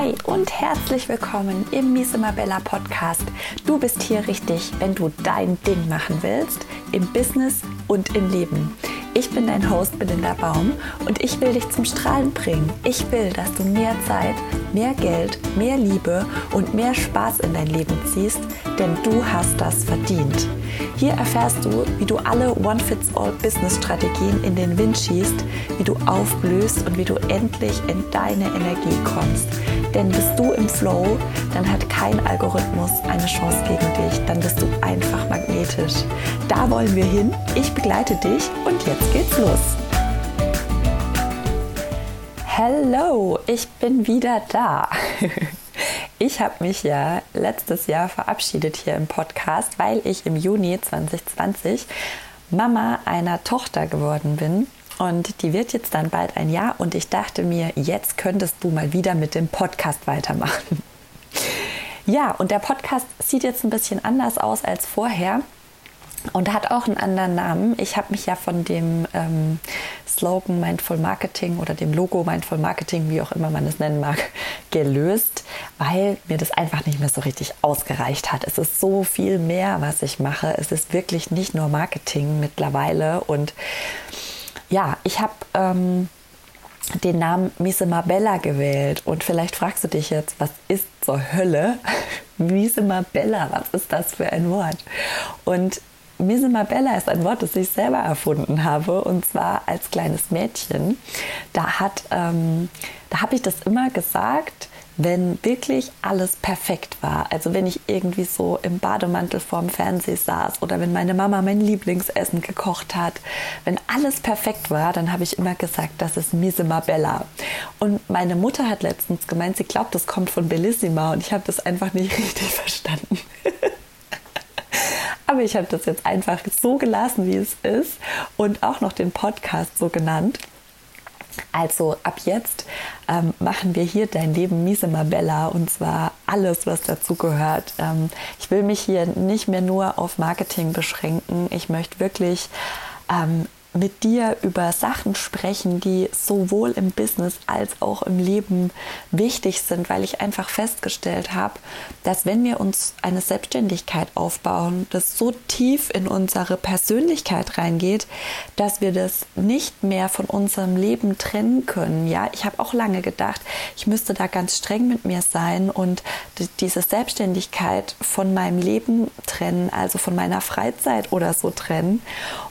Hi und herzlich willkommen im Miss Bella Podcast. Du bist hier richtig, wenn du dein Ding machen willst, im Business und im Leben. Ich bin dein Host Belinda Baum und ich will dich zum Strahlen bringen. Ich will, dass du mehr Zeit, mehr Geld, mehr Liebe und mehr Spaß in dein Leben ziehst, denn du hast das verdient. Hier erfährst du, wie du alle One-Fits-All-Business-Strategien in den Wind schießt, wie du aufblühst und wie du endlich in deine Energie kommst. Denn bist du im Flow, dann hat kein Algorithmus eine Chance gegen dich. Dann bist du einfach magnetisch. Da wollen wir hin. Ich begleite dich und jetzt geht's los. Hallo, ich bin wieder da. Ich habe mich ja letztes Jahr verabschiedet hier im Podcast, weil ich im Juni 2020 Mama einer Tochter geworden bin. Und die wird jetzt dann bald ein Jahr und ich dachte mir, jetzt könntest du mal wieder mit dem Podcast weitermachen. Ja, und der Podcast sieht jetzt ein bisschen anders aus als vorher und hat auch einen anderen Namen. Ich habe mich ja von dem ähm, Slogan Mindful Marketing oder dem Logo Mindful Marketing, wie auch immer man es nennen mag, gelöst, weil mir das einfach nicht mehr so richtig ausgereicht hat. Es ist so viel mehr, was ich mache. Es ist wirklich nicht nur Marketing mittlerweile und ja, ich habe ähm, den Namen Mise Mabella gewählt und vielleicht fragst du dich jetzt, was ist zur Hölle? Mise Mabella, was ist das für ein Wort? Und Mise Mabella ist ein Wort, das ich selber erfunden habe und zwar als kleines Mädchen. Da hat, ähm, da habe ich das immer gesagt, wenn wirklich alles perfekt war. Also wenn ich irgendwie so im Bademantel vorm Fernseher saß oder wenn meine Mama mein Lieblingsessen gekocht hat. Wenn alles perfekt war, dann habe ich immer gesagt, das ist Misima Bella. Und meine Mutter hat letztens gemeint, sie glaubt, das kommt von Bellissima und ich habe das einfach nicht richtig verstanden. Aber ich habe das jetzt einfach so gelassen, wie es ist und auch noch den Podcast so genannt. Also ab jetzt ähm, machen wir hier dein Leben Mise Mabella und zwar alles, was dazu gehört. Ähm, ich will mich hier nicht mehr nur auf Marketing beschränken. Ich möchte wirklich ähm, mit dir über Sachen sprechen, die sowohl im Business als auch im Leben wichtig sind, weil ich einfach festgestellt habe, dass wenn wir uns eine Selbstständigkeit aufbauen, das so tief in unsere Persönlichkeit reingeht, dass wir das nicht mehr von unserem Leben trennen können. Ja, ich habe auch lange gedacht, ich müsste da ganz streng mit mir sein und diese Selbstständigkeit von meinem Leben trennen, also von meiner Freizeit oder so trennen.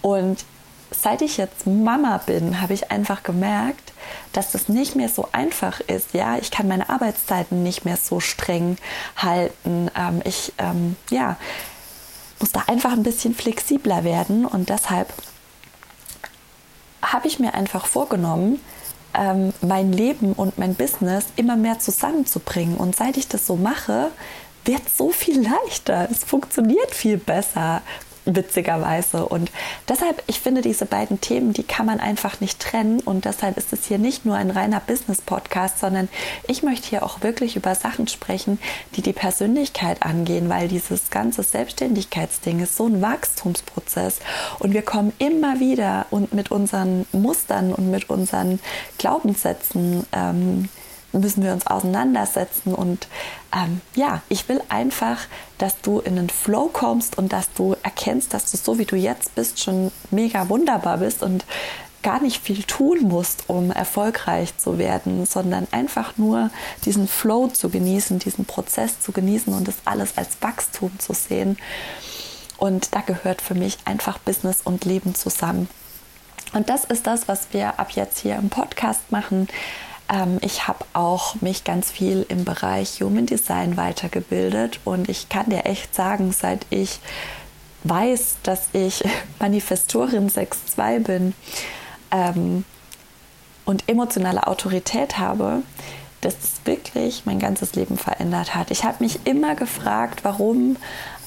Und seit ich jetzt Mama bin, habe ich einfach gemerkt, dass das nicht mehr so einfach ist. Ja, ich kann meine Arbeitszeiten nicht mehr so streng halten. Ähm, ich ähm, ja, muss da einfach ein bisschen flexibler werden und deshalb habe ich mir einfach vorgenommen, ähm, mein Leben und mein Business immer mehr zusammenzubringen. Und seit ich das so mache, wird so viel leichter. Es funktioniert viel besser witzigerweise. Und deshalb, ich finde, diese beiden Themen, die kann man einfach nicht trennen. Und deshalb ist es hier nicht nur ein reiner Business-Podcast, sondern ich möchte hier auch wirklich über Sachen sprechen, die die Persönlichkeit angehen, weil dieses ganze Selbstständigkeitsding ist so ein Wachstumsprozess. Und wir kommen immer wieder und mit unseren Mustern und mit unseren Glaubenssätzen ähm, müssen wir uns auseinandersetzen. Und ähm, ja, ich will einfach, dass du in den Flow kommst und dass du erkennst, dass du so wie du jetzt bist schon mega wunderbar bist und gar nicht viel tun musst, um erfolgreich zu werden, sondern einfach nur diesen Flow zu genießen, diesen Prozess zu genießen und das alles als Wachstum zu sehen. Und da gehört für mich einfach Business und Leben zusammen. Und das ist das, was wir ab jetzt hier im Podcast machen. Ähm, ich habe auch mich ganz viel im Bereich Human Design weitergebildet und ich kann dir echt sagen, seit ich weiß, dass ich Manifestorin 6.2 bin ähm, und emotionale Autorität habe, dass es wirklich mein ganzes Leben verändert hat. Ich habe mich immer gefragt, warum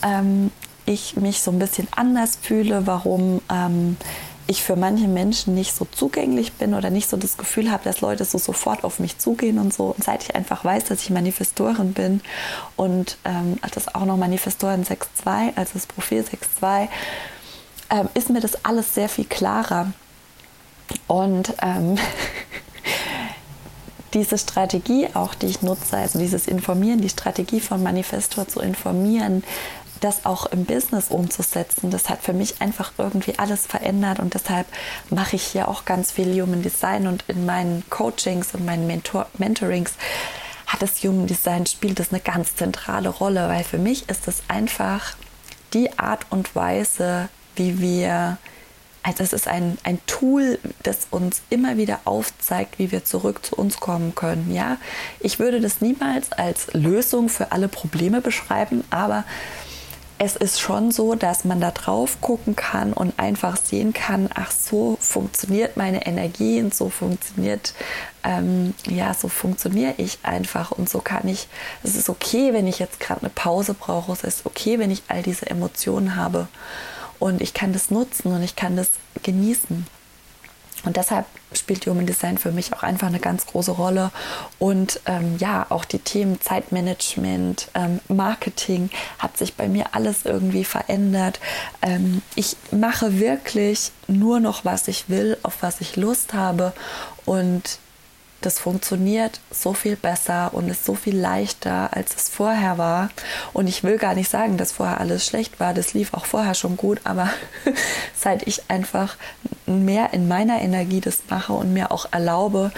ähm, ich mich so ein bisschen anders fühle, warum ähm, ich für manche Menschen nicht so zugänglich bin oder nicht so das Gefühl habe, dass Leute so sofort auf mich zugehen und so. Und seit ich einfach weiß, dass ich Manifestorin bin und ähm, das auch noch Manifestorin 6.2, also das Profil 6.2, ähm, ist mir das alles sehr viel klarer. Und ähm, diese Strategie auch, die ich nutze, also dieses Informieren, die Strategie von Manifestor zu informieren, das auch im Business umzusetzen, das hat für mich einfach irgendwie alles verändert und deshalb mache ich hier auch ganz viel Human Design und in meinen Coachings und meinen Mentor Mentorings hat das Human Design spielt das eine ganz zentrale Rolle, weil für mich ist es einfach die Art und Weise, wie wir also es ist ein, ein Tool, das uns immer wieder aufzeigt, wie wir zurück zu uns kommen können. Ja, ich würde das niemals als Lösung für alle Probleme beschreiben, aber es ist schon so, dass man da drauf gucken kann und einfach sehen kann, ach so funktioniert meine Energie und so funktioniert, ähm, ja, so funktioniere ich einfach und so kann ich, es ist okay, wenn ich jetzt gerade eine Pause brauche, es ist okay, wenn ich all diese Emotionen habe und ich kann das nutzen und ich kann das genießen. Und deshalb spielt Human Design für mich auch einfach eine ganz große Rolle. Und ähm, ja, auch die Themen Zeitmanagement, ähm, Marketing hat sich bei mir alles irgendwie verändert. Ähm, ich mache wirklich nur noch, was ich will, auf was ich Lust habe. Und das funktioniert so viel besser und ist so viel leichter, als es vorher war. Und ich will gar nicht sagen, dass vorher alles schlecht war. Das lief auch vorher schon gut, aber seit ich einfach mehr in meiner Energie das mache und mir auch erlaube,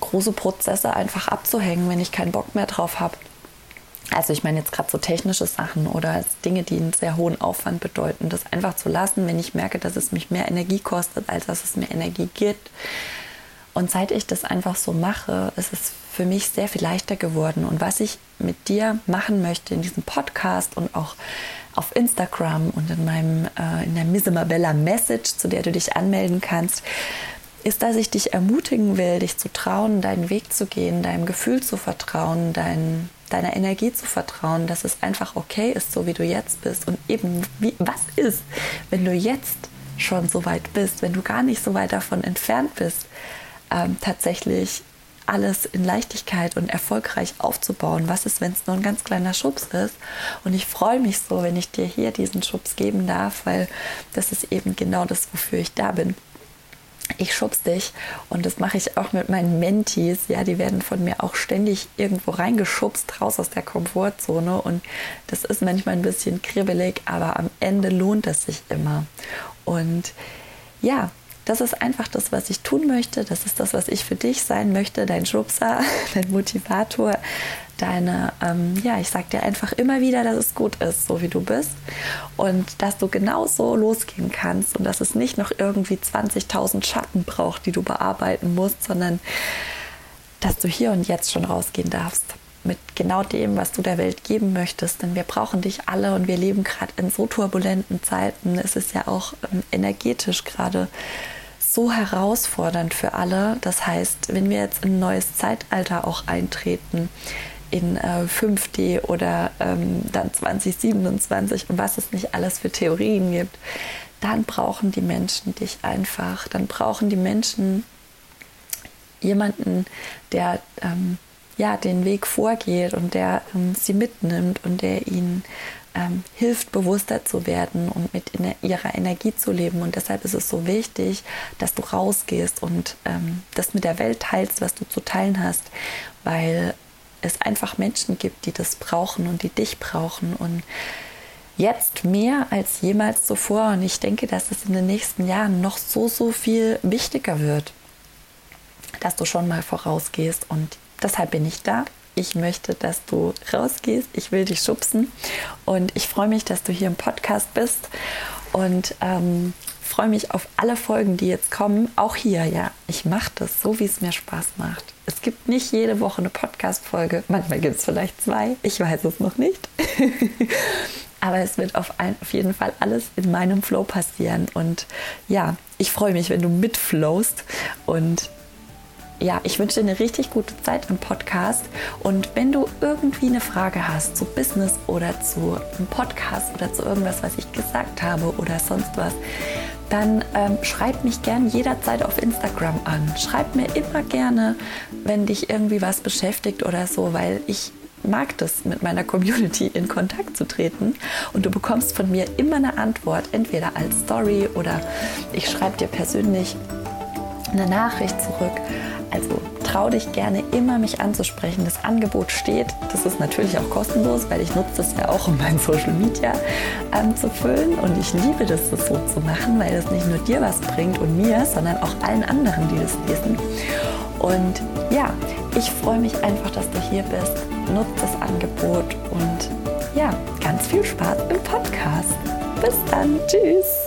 große Prozesse einfach abzuhängen, wenn ich keinen Bock mehr drauf habe. Also ich meine jetzt gerade so technische Sachen oder Dinge, die einen sehr hohen Aufwand bedeuten, das einfach zu lassen, wenn ich merke, dass es mich mehr Energie kostet, als dass es mir Energie gibt und seit ich das einfach so mache, ist es für mich sehr viel leichter geworden. Und was ich mit dir machen möchte in diesem Podcast und auch auf Instagram und in meinem äh, in der Misemabella Message, zu der du dich anmelden kannst, ist, dass ich dich ermutigen will, dich zu trauen, deinen Weg zu gehen, deinem Gefühl zu vertrauen, dein, deiner Energie zu vertrauen, dass es einfach okay ist, so wie du jetzt bist. Und eben, wie, was ist, wenn du jetzt schon so weit bist, wenn du gar nicht so weit davon entfernt bist, ähm, tatsächlich alles in Leichtigkeit und erfolgreich aufzubauen. Was ist, wenn es nur ein ganz kleiner Schubs ist? Und ich freue mich so, wenn ich dir hier diesen Schubs geben darf, weil das ist eben genau das, wofür ich da bin. Ich schubs dich und das mache ich auch mit meinen Mentees. Ja, die werden von mir auch ständig irgendwo reingeschubst, raus aus der Komfortzone. Und das ist manchmal ein bisschen kribbelig, aber am Ende lohnt es sich immer. Und ja, das ist einfach das, was ich tun möchte. Das ist das, was ich für dich sein möchte, dein Schubser, dein Motivator, deine, ähm, ja, ich sag dir einfach immer wieder, dass es gut ist, so wie du bist. Und dass du genauso losgehen kannst und dass es nicht noch irgendwie 20.000 Schatten braucht, die du bearbeiten musst, sondern dass du hier und jetzt schon rausgehen darfst mit genau dem, was du der Welt geben möchtest. Denn wir brauchen dich alle und wir leben gerade in so turbulenten Zeiten. Es ist ja auch ähm, energetisch gerade so herausfordernd für alle. Das heißt, wenn wir jetzt in ein neues Zeitalter auch eintreten, in äh, 5D oder ähm, dann 2027 und was es nicht alles für Theorien gibt, dann brauchen die Menschen dich einfach. Dann brauchen die Menschen jemanden, der ähm, ja den Weg vorgeht und der ähm, sie mitnimmt und der ihnen ähm, hilft, bewusster zu werden und mit ihrer Energie zu leben. Und deshalb ist es so wichtig, dass du rausgehst und ähm, das mit der Welt teilst, was du zu teilen hast, weil es einfach Menschen gibt, die das brauchen und die dich brauchen. Und jetzt mehr als jemals zuvor. Und ich denke, dass es in den nächsten Jahren noch so, so viel wichtiger wird, dass du schon mal vorausgehst. Und deshalb bin ich da ich möchte, dass du rausgehst. Ich will dich schubsen. Und ich freue mich, dass du hier im Podcast bist. Und ähm, freue mich auf alle Folgen, die jetzt kommen. Auch hier, ja. Ich mache das so, wie es mir Spaß macht. Es gibt nicht jede Woche eine Podcast-Folge. Manchmal gibt es vielleicht zwei. Ich weiß es noch nicht. Aber es wird auf, ein, auf, jeden Fall alles in meinem Flow passieren. Und ja, ich freue mich, wenn du mitflowst. Und ja, ich wünsche dir eine richtig gute Zeit im Podcast. Und wenn du irgendwie eine Frage hast zu Business oder zu einem Podcast oder zu irgendwas, was ich gesagt habe oder sonst was, dann ähm, schreib mich gern jederzeit auf Instagram an. Schreib mir immer gerne, wenn dich irgendwie was beschäftigt oder so, weil ich mag das, mit meiner Community in Kontakt zu treten. Und du bekommst von mir immer eine Antwort, entweder als Story oder ich schreibe dir persönlich eine Nachricht zurück. Also trau dich gerne immer, mich anzusprechen. Das Angebot steht. Das ist natürlich auch kostenlos, weil ich nutze das ja auch, um mein Social Media ähm, zu füllen. Und ich liebe das, das so zu machen, weil es nicht nur dir was bringt und mir, sondern auch allen anderen, die das lesen. Und ja, ich freue mich einfach, dass du hier bist. Nutze das Angebot und ja, ganz viel Spaß im Podcast. Bis dann. Tschüss.